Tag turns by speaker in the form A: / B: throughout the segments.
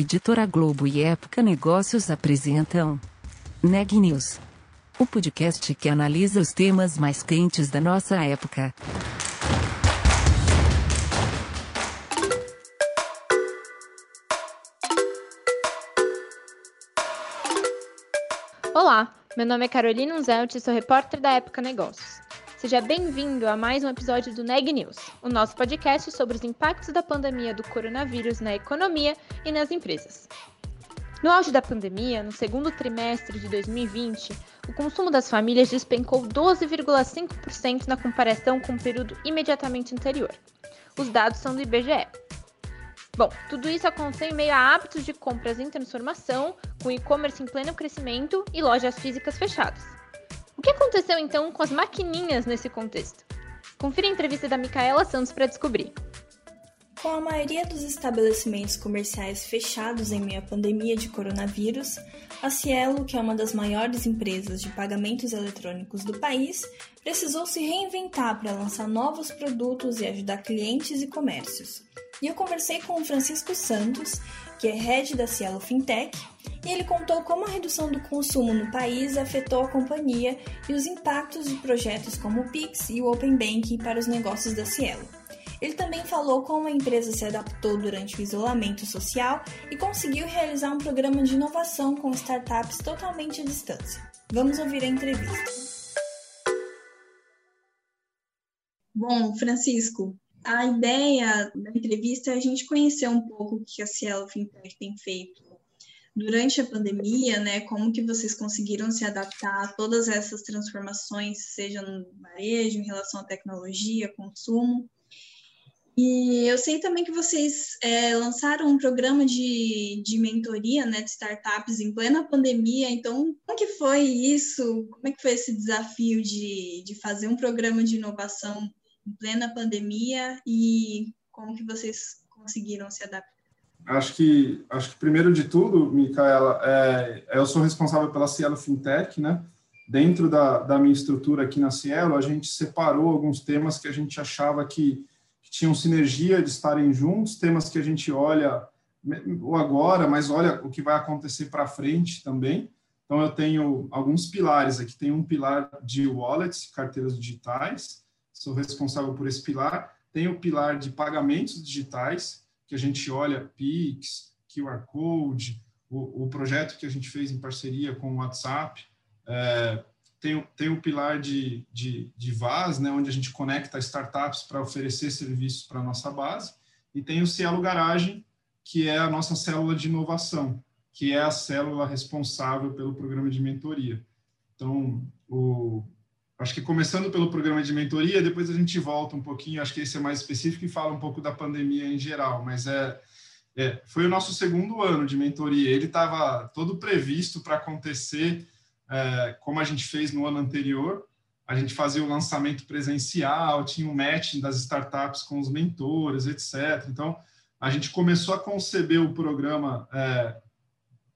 A: Editora Globo e Época Negócios apresentam Neg News, o podcast que analisa os temas mais quentes da nossa época.
B: Olá, meu nome é Carolina Unzelt e sou repórter da Época Negócios. Seja bem-vindo a mais um episódio do Neg News, o nosso podcast sobre os impactos da pandemia do coronavírus na economia e nas empresas. No auge da pandemia, no segundo trimestre de 2020, o consumo das famílias despencou 12,5% na comparação com o período imediatamente anterior. Os dados são do IBGE. Bom, tudo isso aconteceu em meio a hábitos de compras em transformação, com e-commerce em pleno crescimento e lojas físicas fechadas. O que aconteceu então com as maquininhas nesse contexto? Confira a entrevista da Micaela Santos para descobrir.
C: Com a maioria dos estabelecimentos comerciais fechados em meio à pandemia de coronavírus, a Cielo, que é uma das maiores empresas de pagamentos eletrônicos do país, precisou se reinventar para lançar novos produtos e ajudar clientes e comércios. E eu conversei com o Francisco Santos, que é head da Cielo Fintech, e ele contou como a redução do consumo no país afetou a companhia e os impactos de projetos como o Pix e o Open Banking para os negócios da Cielo. Ele também falou como a empresa se adaptou durante o isolamento social e conseguiu realizar um programa de inovação com startups totalmente à distância. Vamos ouvir a entrevista. Bom, Francisco, a ideia da entrevista é a gente conhecer um pouco o que a Cielo Fintech tem feito durante a pandemia, né, como que vocês conseguiram se adaptar a todas essas transformações, seja no varejo, em relação à tecnologia, consumo. E eu sei também que vocês é, lançaram um programa de, de mentoria né, de startups em plena pandemia. Então, como que foi isso? Como é que foi esse desafio de, de fazer um programa de inovação em plena pandemia e como que vocês conseguiram se adaptar?
D: Acho que, acho que primeiro de tudo, Micaela, é, eu sou responsável pela Cielo Fintech, né? Dentro da, da minha estrutura aqui na Cielo, a gente separou alguns temas que a gente achava que, que tinham sinergia de estarem juntos, temas que a gente olha o agora, mas olha o que vai acontecer para frente também. Então, eu tenho alguns pilares aqui. Tem um pilar de wallets, carteiras digitais, sou responsável por esse pilar. Tem o pilar de pagamentos digitais, que a gente olha Pix, QR Code, o, o projeto que a gente fez em parceria com o WhatsApp, é, tem, tem o pilar de, de, de VAS, né, onde a gente conecta startups para oferecer serviços para a nossa base, e tem o Cielo Garagem, que é a nossa célula de inovação, que é a célula responsável pelo programa de mentoria. Então, o, acho que começando pelo programa de mentoria, depois a gente volta um pouquinho, acho que esse é mais específico e fala um pouco da pandemia em geral, mas é, é foi o nosso segundo ano de mentoria, ele estava todo previsto para acontecer é, como a gente fez no ano anterior, a gente fazia o lançamento presencial, tinha o um matching das startups com os mentores, etc. Então, a gente começou a conceber o programa é,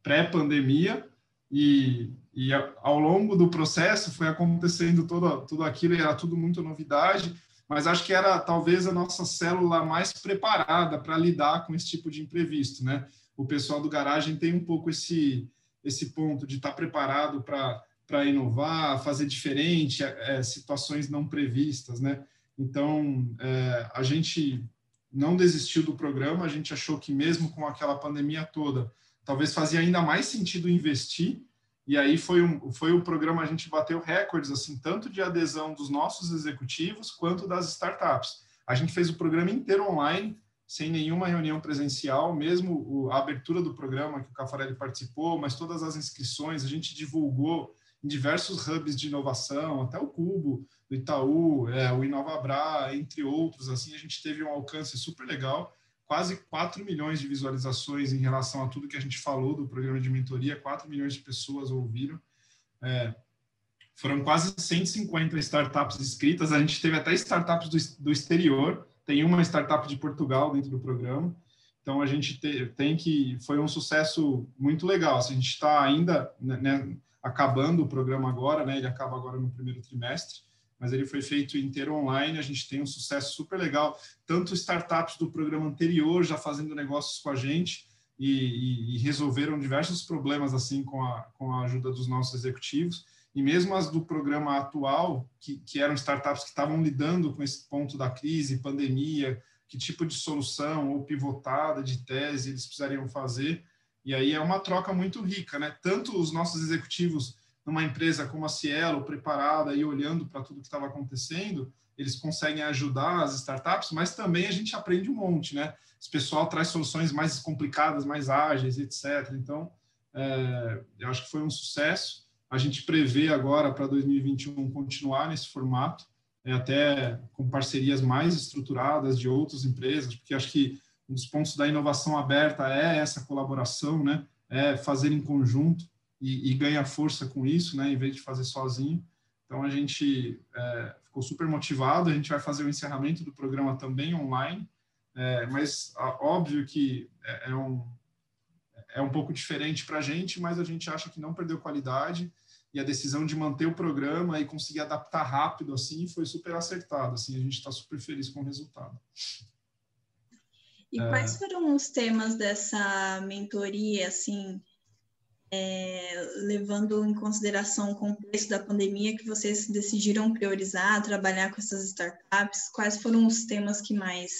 D: pré-pandemia e e ao longo do processo foi acontecendo todo, tudo aquilo, era tudo muito novidade, mas acho que era talvez a nossa célula mais preparada para lidar com esse tipo de imprevisto, né? O pessoal do garagem tem um pouco esse, esse ponto de estar tá preparado para inovar, fazer diferente, é, situações não previstas, né? Então, é, a gente não desistiu do programa, a gente achou que mesmo com aquela pandemia toda, talvez fazia ainda mais sentido investir, e aí foi um, foi um programa, a gente bateu recordes, assim, tanto de adesão dos nossos executivos quanto das startups. A gente fez o programa inteiro online, sem nenhuma reunião presencial, mesmo o, a abertura do programa que o Cafarelli participou, mas todas as inscrições, a gente divulgou em diversos hubs de inovação, até o Cubo do Itaú, é, o InovaBra, entre outros, assim, a gente teve um alcance super legal quase 4 milhões de visualizações em relação a tudo que a gente falou do programa de mentoria, 4 milhões de pessoas ouviram. É, foram quase 150 startups inscritas, a gente teve até startups do, do exterior, tem uma startup de Portugal dentro do programa, então a gente te, tem que, foi um sucesso muito legal, assim, a gente está ainda né, né, acabando o programa agora, né, ele acaba agora no primeiro trimestre, mas ele foi feito inteiro online. A gente tem um sucesso super legal, tanto startups do programa anterior já fazendo negócios com a gente, e, e, e, resolveram diversos problemas assim com a, com a ajuda dos nossos executivos. E mesmo as do programa atual, que, que eram startups que estavam lidando com esse ponto da crise, pandemia, que tipo de solução ou pivotada de tese eles precisariam fazer. E aí é uma troca muito rica, né? Tanto os nossos executivos numa empresa como a Cielo, preparada e olhando para tudo que estava acontecendo, eles conseguem ajudar as startups, mas também a gente aprende um monte, né? Esse pessoal traz soluções mais complicadas, mais ágeis, etc. Então, é, eu acho que foi um sucesso. A gente prevê agora para 2021 continuar nesse formato, é, até com parcerias mais estruturadas de outras empresas, porque acho que um dos pontos da inovação aberta é essa colaboração, né? É fazer em conjunto e, e ganhar força com isso, né? Em vez de fazer sozinho. Então a gente é, ficou super motivado. A gente vai fazer o encerramento do programa também online, é, mas óbvio que é, é, um é um pouco diferente para a gente, mas a gente acha que não perdeu qualidade e a decisão de manter o programa e conseguir adaptar rápido assim foi super acertada. Assim, a gente está super feliz com o resultado.
C: E quais foram os temas dessa mentoria, assim, é, levando em consideração o contexto da pandemia que vocês decidiram priorizar, trabalhar com essas startups? Quais foram os temas que mais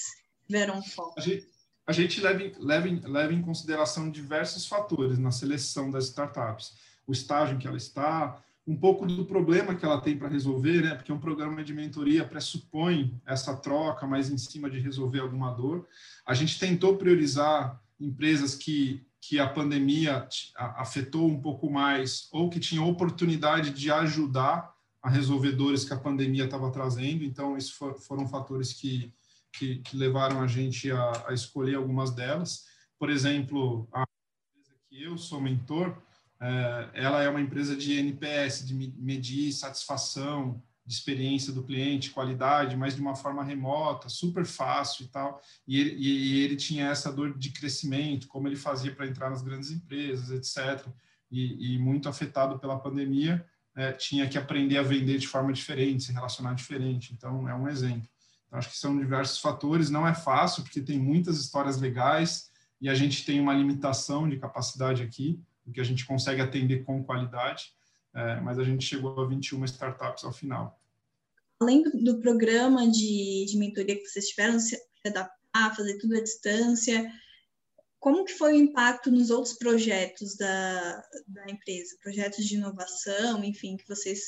C: tiveram foco?
D: A gente, a gente leva, leva, leva em consideração diversos fatores na seleção das startups. O estágio em que ela está, um pouco do problema que ela tem para resolver, né? Porque um programa de mentoria pressupõe essa troca, mas em cima de resolver alguma dor. A gente tentou priorizar empresas que que a pandemia afetou um pouco mais ou que tinham oportunidade de ajudar a resolver dores que a pandemia estava trazendo. Então, esses foram fatores que, que, que levaram a gente a, a, escolher algumas delas. Por exemplo, a empresa que eu sou mentor, é, ela é uma empresa de NPS, de medir satisfação, de experiência do cliente, qualidade, mas de uma forma remota, super fácil e tal. E ele, e ele tinha essa dor de crescimento, como ele fazia para entrar nas grandes empresas, etc. E, e muito afetado pela pandemia, é, tinha que aprender a vender de forma diferente, se relacionar diferente. Então, é um exemplo. Então, acho que são diversos fatores. Não é fácil, porque tem muitas histórias legais e a gente tem uma limitação de capacidade aqui, o que a gente consegue atender com qualidade é, mas a gente chegou a 21 startups ao final.
C: Além do, do programa de, de mentoria que vocês tiveram, se adaptar, fazer tudo à distância, como que foi o impacto nos outros projetos da, da empresa, projetos de inovação, enfim, que vocês,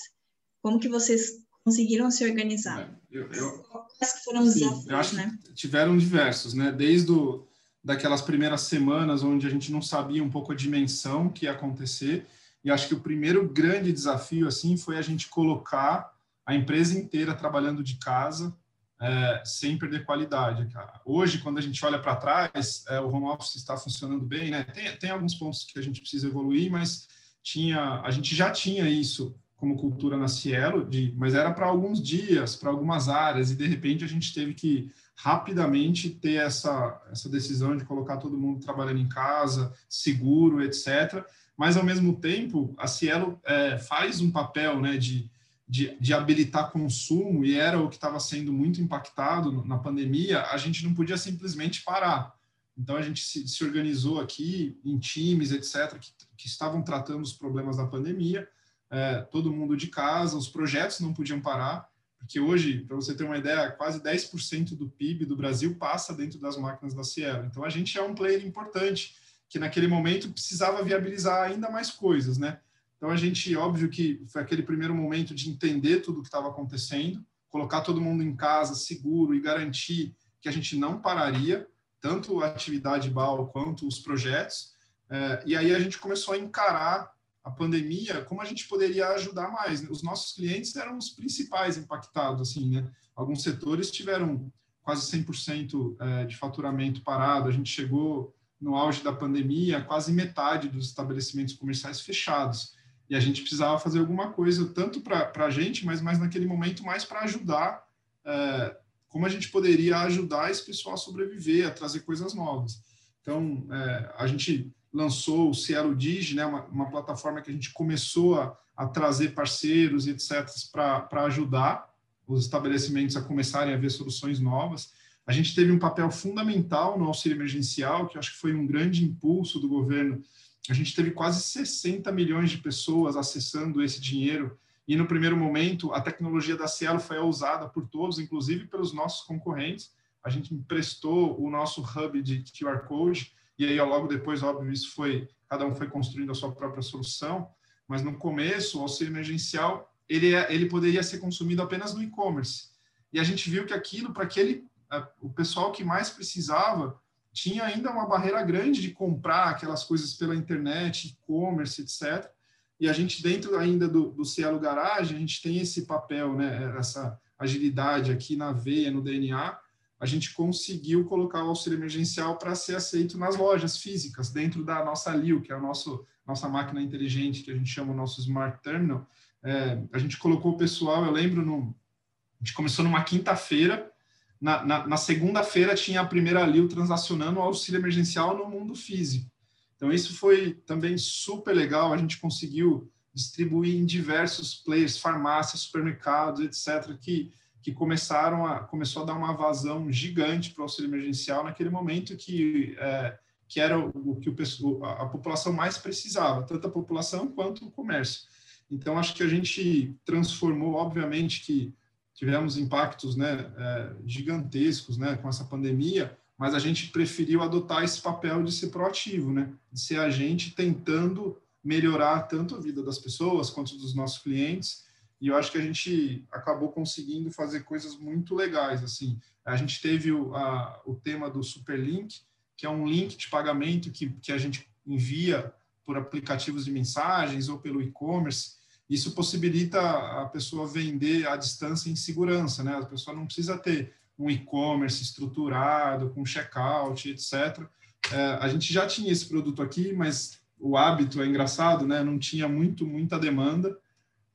C: como que vocês conseguiram se organizar? É, eu, eu, Quais foram os sim, desafios, né?
D: tiveram diversos, né? Desde o, daquelas primeiras semanas onde a gente não sabia um pouco a dimensão que ia acontecer, e acho que o primeiro grande desafio assim foi a gente colocar a empresa inteira trabalhando de casa é, sem perder qualidade. Hoje, quando a gente olha para trás, é, o home office está funcionando bem, né? Tem, tem alguns pontos que a gente precisa evoluir, mas tinha, a gente já tinha isso como cultura na Cielo, de, mas era para alguns dias, para algumas áreas, e de repente a gente teve que rapidamente ter essa, essa decisão de colocar todo mundo trabalhando em casa, seguro, etc mas ao mesmo tempo a Cielo é, faz um papel né, de, de, de, habilitar consumo e era o que estava sendo muito impactado na pandemia, a gente não podia simplesmente parar. Então a gente se, se organizou aqui em times, etc., que, que, estavam tratando os problemas da pandemia, é, todo mundo de casa, os projetos não podiam parar, porque hoje, para você ter uma ideia, quase 10% do PIB do Brasil passa dentro das máquinas da Cielo. Então a gente é um player importante que naquele momento precisava viabilizar ainda mais coisas, né? Então a gente, óbvio que foi aquele primeiro momento de entender tudo o que estava acontecendo, colocar todo mundo em casa seguro e garantir que a gente não pararia, tanto a atividade BAL quanto os projetos. É, e aí a gente começou a encarar a pandemia, como a gente poderia ajudar mais. Né? Os nossos clientes eram os principais impactados, assim, né? Alguns setores tiveram quase 100% é, de faturamento parado, a gente chegou no auge da pandemia, quase metade dos estabelecimentos comerciais fechados. E a gente precisava fazer alguma coisa, tanto para a gente, mas mais naquele momento, mais para ajudar, é, como a gente poderia ajudar esse pessoal a sobreviver, a trazer coisas novas. Então, é, a gente lançou o Cielo Digi, né, uma, uma, plataforma que a gente começou a, a trazer parceiros e etc. para ajudar os estabelecimentos a começarem a ver soluções novas. A gente teve um papel fundamental no auxílio emergencial, que acho que foi um grande impulso do governo. A gente teve quase 60 milhões de pessoas acessando esse dinheiro e no primeiro momento a tecnologia da Cielo foi usada por todos, inclusive pelos nossos concorrentes. A gente emprestou o nosso hub de QR Code e aí logo depois, óbvio, isso foi cada um foi construindo a sua própria solução, mas no começo o auxílio emergencial ele é, ele poderia ser consumido apenas no e-commerce. E a gente viu que aquilo para aquele o pessoal que mais precisava tinha ainda uma barreira grande de comprar aquelas coisas pela internet, e-commerce, etc. E a gente, dentro ainda do, do Cielo Garage, a gente tem esse papel, né, essa agilidade aqui na veia, no DNA, a gente conseguiu colocar o auxílio emergencial para ser aceito nas lojas físicas, dentro da nossa LIO, que é a nosso, nossa máquina inteligente, que a gente chama o nosso Smart Terminal. É, a gente colocou o pessoal, eu lembro, no, a gente começou numa quinta-feira, na, na, na segunda-feira tinha a primeira LIO transacionando o auxílio emergencial no mundo físico. Então, isso foi também super legal. A gente conseguiu distribuir em diversos players, farmácias, supermercados, etc., que, que começaram a, começou a dar uma vazão gigante para o auxílio emergencial naquele momento que, é, que era o, que o, a população mais precisava, tanto a população quanto o comércio. Então, acho que a gente transformou, obviamente, que tivemos impactos né, é, gigantescos né, com essa pandemia, mas a gente preferiu adotar esse papel de ser proativo, né? De ser a gente tentando melhorar tanto a vida das pessoas quanto dos nossos clientes. E eu acho que a gente acabou conseguindo fazer coisas muito legais, assim. A gente teve o, a, o tema do Superlink, que é um link de pagamento que, que a gente envia por aplicativos de mensagens ou pelo e-commerce. Isso possibilita a pessoa vender à distância em segurança, né? A pessoa não precisa ter um e-commerce estruturado, com checkout, etc. É, a gente já tinha esse produto aqui, mas o hábito é engraçado, né? Não tinha muito, muita demanda.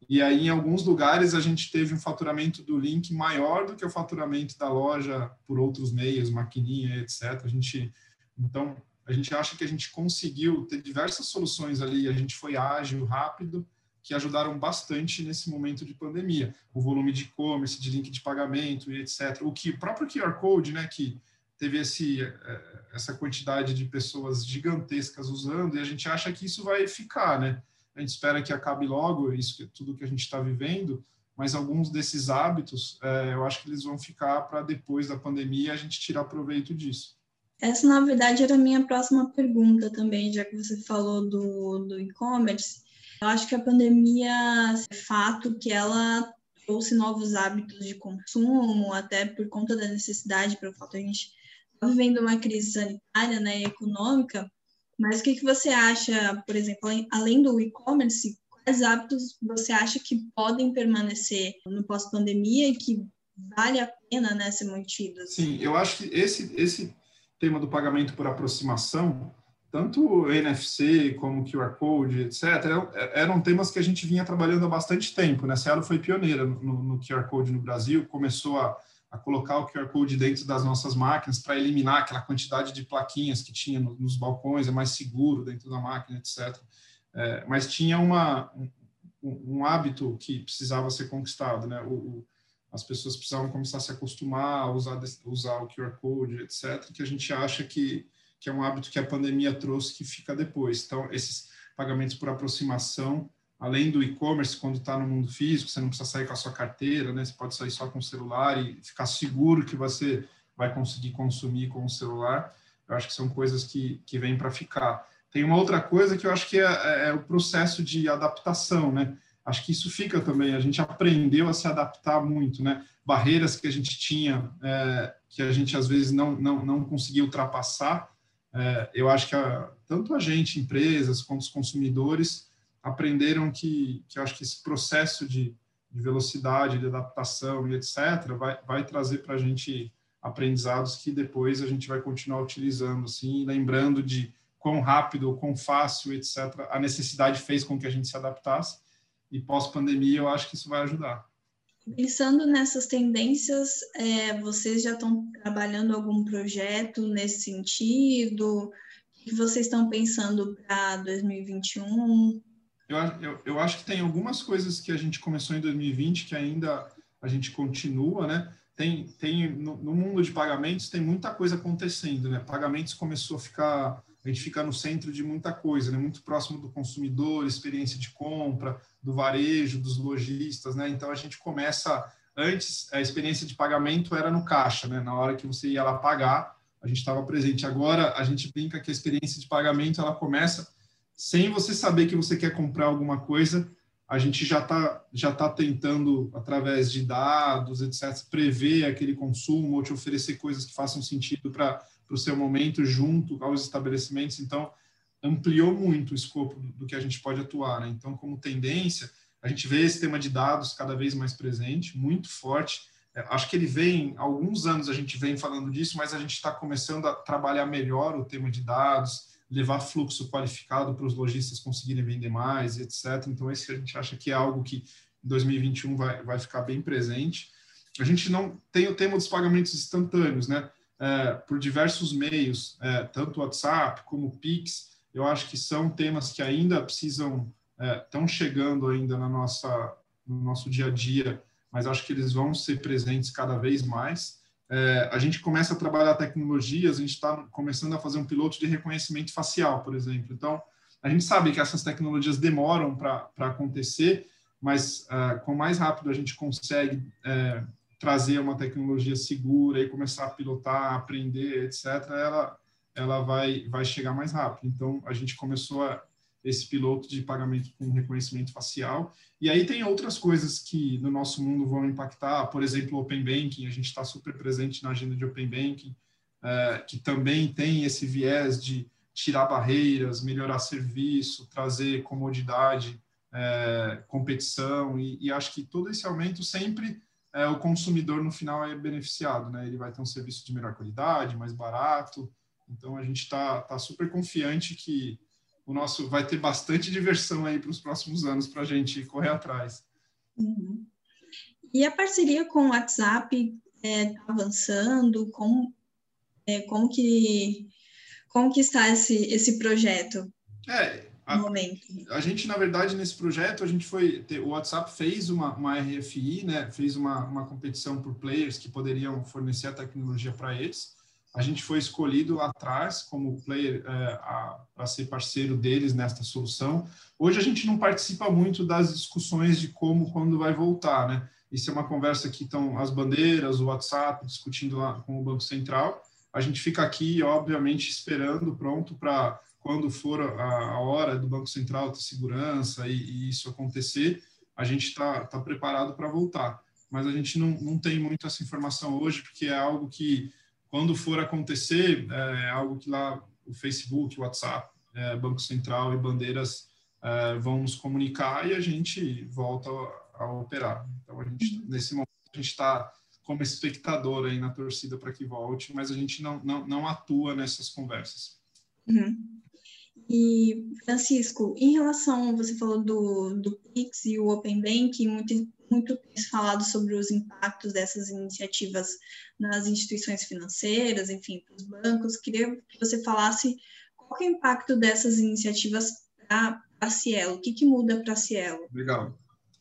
D: E aí, em alguns lugares, a gente teve um faturamento do link maior do que o faturamento da loja por outros meios, maquininha, etc. A gente, então, a gente acha que a gente conseguiu ter diversas soluções ali. A gente foi ágil, rápido que ajudaram bastante nesse momento de pandemia. O volume de e-commerce, de link de pagamento e etc. O que próprio QR Code, né, que teve esse, eh, essa quantidade de pessoas gigantescas usando, e a gente acha que isso vai ficar, né? A gente espera que acabe logo, isso tudo que a gente está vivendo, mas alguns desses hábitos, é, eu acho que eles vão ficar para depois da pandemia a gente tirar proveito disso.
C: Essa, na verdade, era a minha próxima pergunta também, já que você falou do, do e-commerce. Eu acho que a pandemia é fato que ela trouxe novos hábitos de consumo, até por conta da necessidade, pelo fato a gente tá vivendo uma crise sanitária né, e econômica. Mas o que, que você acha, por exemplo, além do e-commerce, quais hábitos você acha que podem permanecer no pós-pandemia e que vale a pena né, ser mantidos?
D: Sim, eu acho que esse, esse tema do pagamento por aproximação tanto NFC como QR Code, etc., eram temas que a gente vinha trabalhando há bastante tempo. Né? A Cielo foi pioneira no, no, QR Code no Brasil, começou a, a, colocar o QR Code dentro das nossas máquinas para eliminar aquela quantidade de plaquinhas que tinha no, nos balcões, é mais seguro dentro da máquina, etc. É, mas tinha uma, um, um, hábito que precisava ser conquistado. Né? O, o, as pessoas precisavam começar a se acostumar a usar, usar o QR Code, etc., que a gente acha que que é um hábito que a pandemia trouxe que fica depois. Então, esses pagamentos por aproximação, além do e-commerce, quando está no mundo físico, você não precisa sair com a sua carteira, né? Você pode sair só com o celular e ficar seguro que você vai conseguir consumir com o celular. Eu acho que são coisas que, que vêm para ficar. Tem uma outra coisa que eu acho que é, é, é, o processo de adaptação, né? Acho que isso fica também. A gente aprendeu a se adaptar muito, né? Barreiras que a gente tinha, é, que a gente às vezes não, não, não conseguia ultrapassar, é, eu acho que a, tanto a gente, empresas, quanto os consumidores aprenderam que, que acho que esse processo de, de velocidade, de adaptação e etc., vai, vai trazer para a gente aprendizados que depois a gente vai continuar utilizando, assim, lembrando de quão rápido, quão fácil, etc., a necessidade fez com que a gente se adaptasse. E pós-pandemia, eu acho que isso vai ajudar.
C: Pensando nessas tendências, é, vocês já estão trabalhando algum projeto nesse sentido? O que vocês estão pensando para 2021?
D: Eu, eu, eu, acho que tem algumas coisas que a gente começou em 2020 que ainda a gente continua, né? tem, tem no, no, mundo de pagamentos tem muita coisa acontecendo, né? Pagamentos começou a ficar, a gente fica no centro de muita coisa, né? Muito próximo do consumidor, experiência de compra, do varejo, dos lojistas, né? Então a gente começa antes a experiência de pagamento era no caixa, né? Na hora que você ia lá pagar, a gente estava presente. Agora a gente brinca que a experiência de pagamento ela começa sem você saber que você quer comprar alguma coisa a gente já está já tá tentando, através de dados, etc., prever aquele consumo ou te oferecer coisas que façam sentido para o seu momento junto aos estabelecimentos. Então, ampliou muito o escopo do que a gente pode atuar. Né? Então, como tendência, a gente vê esse tema de dados cada vez mais presente, muito forte. É, acho que ele vem, alguns anos a gente vem falando disso, mas a gente está começando a trabalhar melhor o tema de dados, levar fluxo qualificado para os lojistas conseguirem vender mais, etc. Então, esse a gente acha que é algo que em 2021 vai, vai ficar bem presente. A gente não tem o tema dos pagamentos instantâneos, né? É, por diversos meios, é, tanto WhatsApp como Pix, eu acho que são temas que ainda precisam, estão é, chegando ainda na nossa, no nosso dia a dia, mas acho que eles vão ser presentes cada vez mais é, a gente começa a trabalhar tecnologias, a gente está começando a fazer um piloto de reconhecimento facial, por exemplo. Então, a gente sabe que essas tecnologias demoram para acontecer, mas uh, com mais rápido a gente consegue uh, trazer uma tecnologia segura e começar a pilotar, aprender, etc., ela, ela vai, vai chegar mais rápido. Então, a gente começou a, esse piloto de pagamento com reconhecimento facial. E aí tem outras coisas que no nosso mundo vão impactar, por exemplo, Open Banking, a gente está super presente na agenda de Open Banking, é, que também tem esse viés de tirar barreiras, melhorar serviço, trazer comodidade, é, competição, e, e, acho que todo esse aumento sempre é, o consumidor no final é beneficiado, né? Ele vai ter um serviço de melhor qualidade, mais barato, então a gente está tá super confiante que o nosso vai ter bastante diversão aí para os próximos anos para a gente correr atrás.
C: Uhum. E a parceria com o WhatsApp está é, avançando? Como, é, como, que, como que está esse, esse projeto?
D: É, a, momento? a gente, na verdade, nesse projeto, a gente foi. O WhatsApp fez uma, uma RFI, né? Fez uma, uma competição por players que poderiam fornecer a tecnologia para eles a gente foi escolhido lá atrás como player é, para ser parceiro deles nesta solução. Hoje a gente não participa muito das discussões de como, quando vai voltar, né? Isso é uma conversa que estão as bandeiras, o WhatsApp discutindo lá com o Banco Central. A gente fica aqui, obviamente, esperando, pronto para quando for a, a, hora do Banco Central ter segurança e, e isso acontecer, a gente está tá preparado para voltar. Mas a gente não, não tem muito essa informação hoje, porque é algo que quando for acontecer, é, é algo que lá o Facebook, o WhatsApp, é, Banco Central e bandeiras é, vão nos comunicar e a gente volta a, a operar. Então, a gente, uhum. nesse momento, a gente está como espectador aí na torcida para que volte, mas a gente não, não, não atua nessas conversas.
C: Uhum. E, Francisco, em relação, você falou do, do Pix e o Open Bank, muito, muito falado sobre os impactos dessas iniciativas nas instituições financeiras, enfim, para os bancos. Queria que você falasse qual é o impacto dessas iniciativas para a Cielo, o que, que muda para a Cielo?
D: Legal.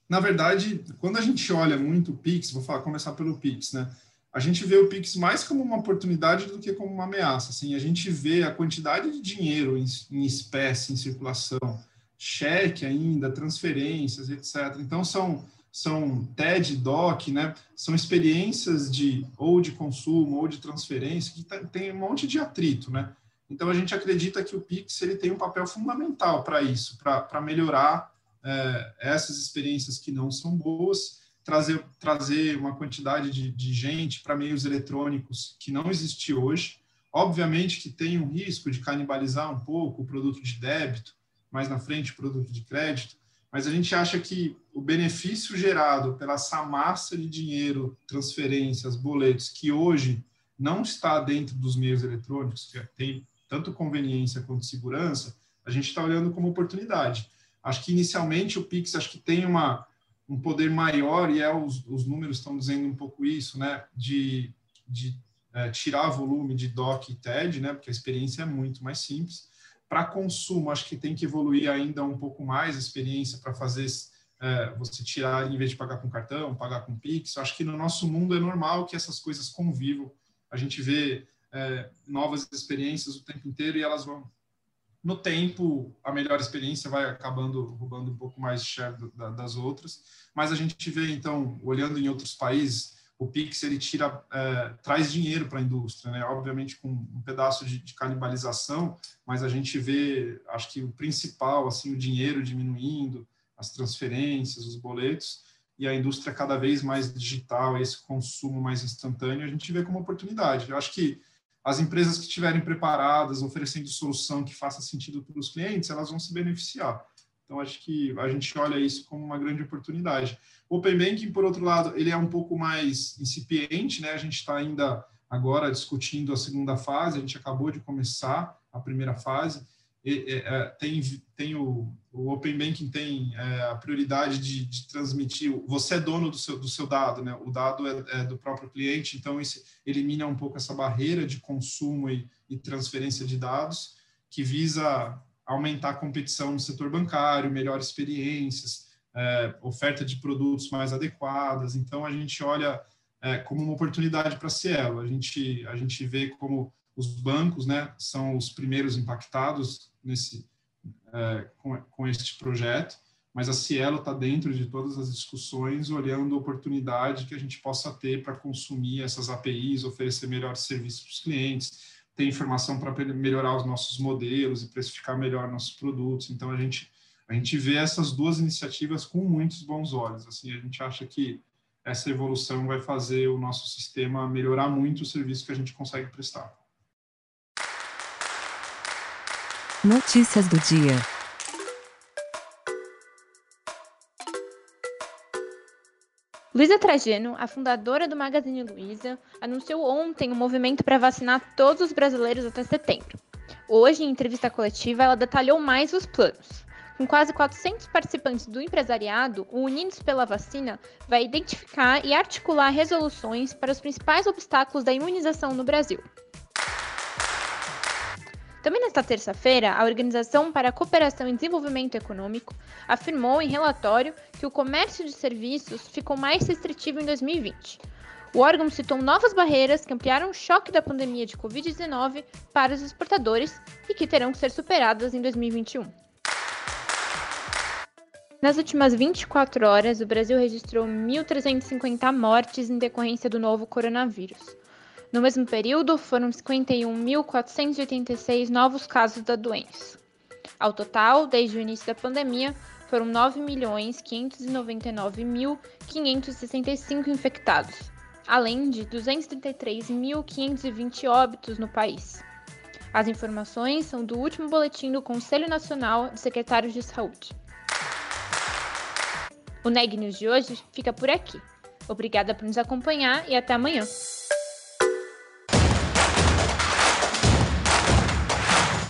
D: Na verdade, quando a gente olha muito o Pix, vou falar, começar pelo Pix, né? A gente vê o Pix mais como uma oportunidade do que como uma ameaça. Assim, a gente vê a quantidade de dinheiro em, espécie, em circulação, cheque ainda, transferências, etc. Então, são, são TED, DOC, né? são experiências de ou de consumo ou de transferência que tem um monte de atrito. Né? Então, a gente acredita que o Pix ele tem um papel fundamental para isso, para melhorar é, essas experiências que não são boas trazer, trazer uma quantidade de, de gente para meios eletrônicos que não existe hoje. Obviamente que tem um risco de canibalizar um pouco o produto de débito, mais na frente o produto de crédito, mas a gente acha que o benefício gerado pela essa massa de dinheiro, transferências, boletos, que hoje não está dentro dos meios eletrônicos, que tem tanto conveniência quanto segurança, a gente está olhando como oportunidade. Acho que inicialmente o Pix acho que tem uma um poder maior, e é os, os números estão dizendo um pouco isso, né, de, de é, tirar volume de DOC e TED, né, porque a experiência é muito mais simples. Para consumo, acho que tem que evoluir ainda um pouco mais a experiência para fazer é, você tirar, em vez de pagar com cartão, pagar com Pix. Acho que no nosso mundo é normal que essas coisas convivam. A gente vê é, novas experiências o tempo inteiro e elas vão. No tempo, a melhor experiência vai acabando roubando um pouco mais de share das outras, mas a gente vê, então, olhando em outros países, o Pix ele tira, é, traz dinheiro para a indústria, né? Obviamente com um pedaço de, de, canibalização, mas a gente vê, acho que o principal, assim, o dinheiro diminuindo, as transferências, os boletos e a indústria cada vez mais digital, esse consumo mais instantâneo, a gente vê como oportunidade. Eu acho que as empresas que estiverem preparadas, oferecendo solução que faça sentido para os clientes, elas vão se beneficiar. Então, acho que a gente olha isso como uma grande oportunidade. O Open Banking, por outro lado, ele é um pouco mais incipiente, né? A gente está ainda agora discutindo a segunda fase, a gente acabou de começar a primeira fase. É, tem tem o, o Open Banking tem é, a prioridade de, de, transmitir. Você é dono do seu, do seu dado, né? O dado é, é do próprio cliente, então isso elimina um pouco essa barreira de consumo e, e transferência de dados que visa aumentar a competição no setor bancário, melhores experiências, é, oferta de produtos mais adequadas. Então, a gente olha é, como uma oportunidade para a Cielo. A gente, a gente vê como os bancos né, são os primeiros impactados nesse, é, com, com este projeto, mas a Cielo está dentro de todas as discussões, olhando a oportunidade que a gente possa ter para consumir essas APIs, oferecer melhores serviços para os clientes, ter informação para melhorar os nossos modelos e precificar melhor nossos produtos. Então a gente a gente vê essas duas iniciativas com muitos bons olhos. Assim, a gente acha que essa evolução vai fazer o nosso sistema melhorar muito o serviço que a gente consegue prestar.
A: Notícias do dia.
B: Luísa Trajano, a fundadora do Magazine Luiza, anunciou ontem um movimento para vacinar todos os brasileiros até setembro. Hoje, em entrevista coletiva, ela detalhou mais os planos. Com quase 400 participantes do empresariado, o Unidos pela Vacina vai identificar e articular resoluções para os principais obstáculos da imunização no Brasil. Também nesta terça-feira, a Organização para a Cooperação e Desenvolvimento Econômico afirmou em relatório que o comércio de serviços ficou mais restritivo em 2020. O órgão citou novas barreiras que ampliaram o choque da pandemia de Covid-19 para os exportadores e que terão que ser superadas em 2021. Nas últimas 24 horas, o Brasil registrou 1.350 mortes em decorrência do novo coronavírus. No mesmo período, foram 51.486 novos casos da doença. Ao total, desde o início da pandemia, foram 9.599.565 infectados, além de 233.520 óbitos no país. As informações são do último boletim do Conselho Nacional de Secretários de Saúde. O Neg News de hoje fica por aqui. Obrigada por nos acompanhar e até amanhã.